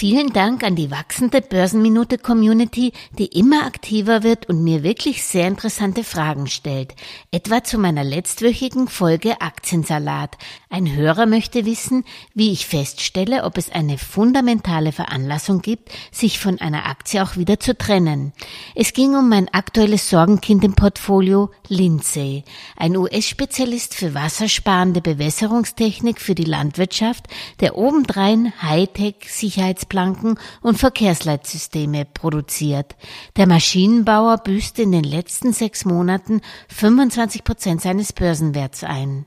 Vielen Dank an die wachsende Börsenminute-Community, die immer aktiver wird und mir wirklich sehr interessante Fragen stellt. Etwa zu meiner letztwöchigen Folge Aktiensalat. Ein Hörer möchte wissen, wie ich feststelle, ob es eine fundamentale Veranlassung gibt, sich von einer Aktie auch wieder zu trennen. Es ging um mein aktuelles Sorgenkind im Portfolio, Lindsay, ein US-Spezialist für wassersparende Bewässerungstechnik für die Landwirtschaft, der obendrein Hightech-Sicherheits Leitplanken und Verkehrsleitsysteme produziert. Der Maschinenbauer büßte in den letzten sechs Monaten 25 Prozent seines Börsenwerts ein.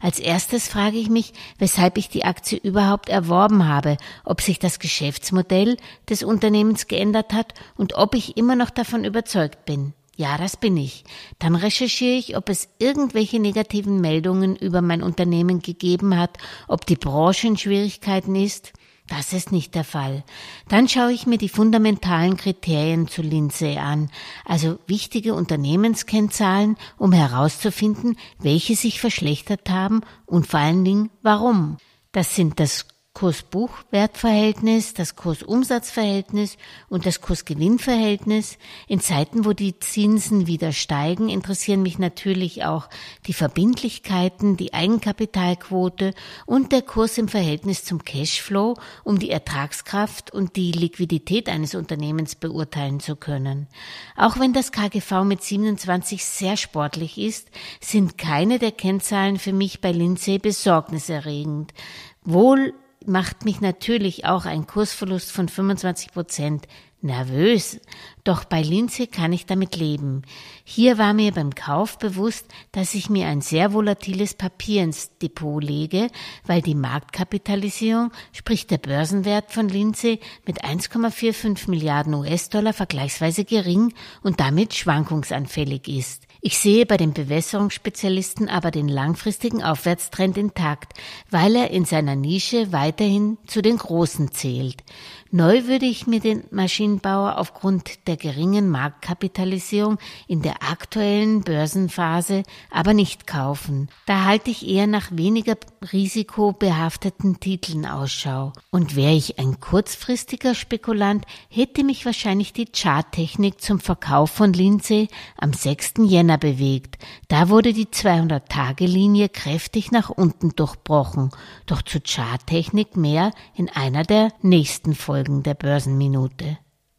Als erstes frage ich mich, weshalb ich die Aktie überhaupt erworben habe, ob sich das Geschäftsmodell des Unternehmens geändert hat und ob ich immer noch davon überzeugt bin. Ja, das bin ich. Dann recherchiere ich, ob es irgendwelche negativen Meldungen über mein Unternehmen gegeben hat, ob die Branche in Schwierigkeiten ist. Das ist nicht der Fall. Dann schaue ich mir die fundamentalen Kriterien zu Lindsay an, also wichtige Unternehmenskennzahlen, um herauszufinden, welche sich verschlechtert haben und vor allen Dingen warum. Das sind das Kurs-Buchwert-Verhältnis, das Kurs-Umsatz-Verhältnis und das Kurs-Gewinn-Verhältnis. In Zeiten, wo die Zinsen wieder steigen, interessieren mich natürlich auch die Verbindlichkeiten, die Eigenkapitalquote und der Kurs im Verhältnis zum Cashflow, um die Ertragskraft und die Liquidität eines Unternehmens beurteilen zu können. Auch wenn das KGV mit 27 sehr sportlich ist, sind keine der Kennzahlen für mich bei Lindsay besorgniserregend. Wohl macht mich natürlich auch ein Kursverlust von 25 Prozent nervös. Doch bei Lindsay kann ich damit leben. Hier war mir beim Kauf bewusst, dass ich mir ein sehr volatiles Papier ins Depot lege, weil die Marktkapitalisierung, sprich der Börsenwert von Lindsay mit 1,45 Milliarden US-Dollar vergleichsweise gering und damit schwankungsanfällig ist. Ich sehe bei den Bewässerungsspezialisten aber den langfristigen Aufwärtstrend intakt, weil er in seiner Nische weiterhin zu den Großen zählt. Neu würde ich mir den Maschinenbauer aufgrund der geringen Marktkapitalisierung in der aktuellen Börsenphase aber nicht kaufen. Da halte ich eher nach weniger risikobehafteten Titeln Ausschau. Und wäre ich ein kurzfristiger Spekulant, hätte mich wahrscheinlich die Charttechnik zum Verkauf von Lindsay am 6. Jänner bewegt. Da wurde die 200-Tage-Linie kräftig nach unten durchbrochen. Doch zu Charttechnik mehr in einer der nächsten Folgen. Folgen der Börsenminute.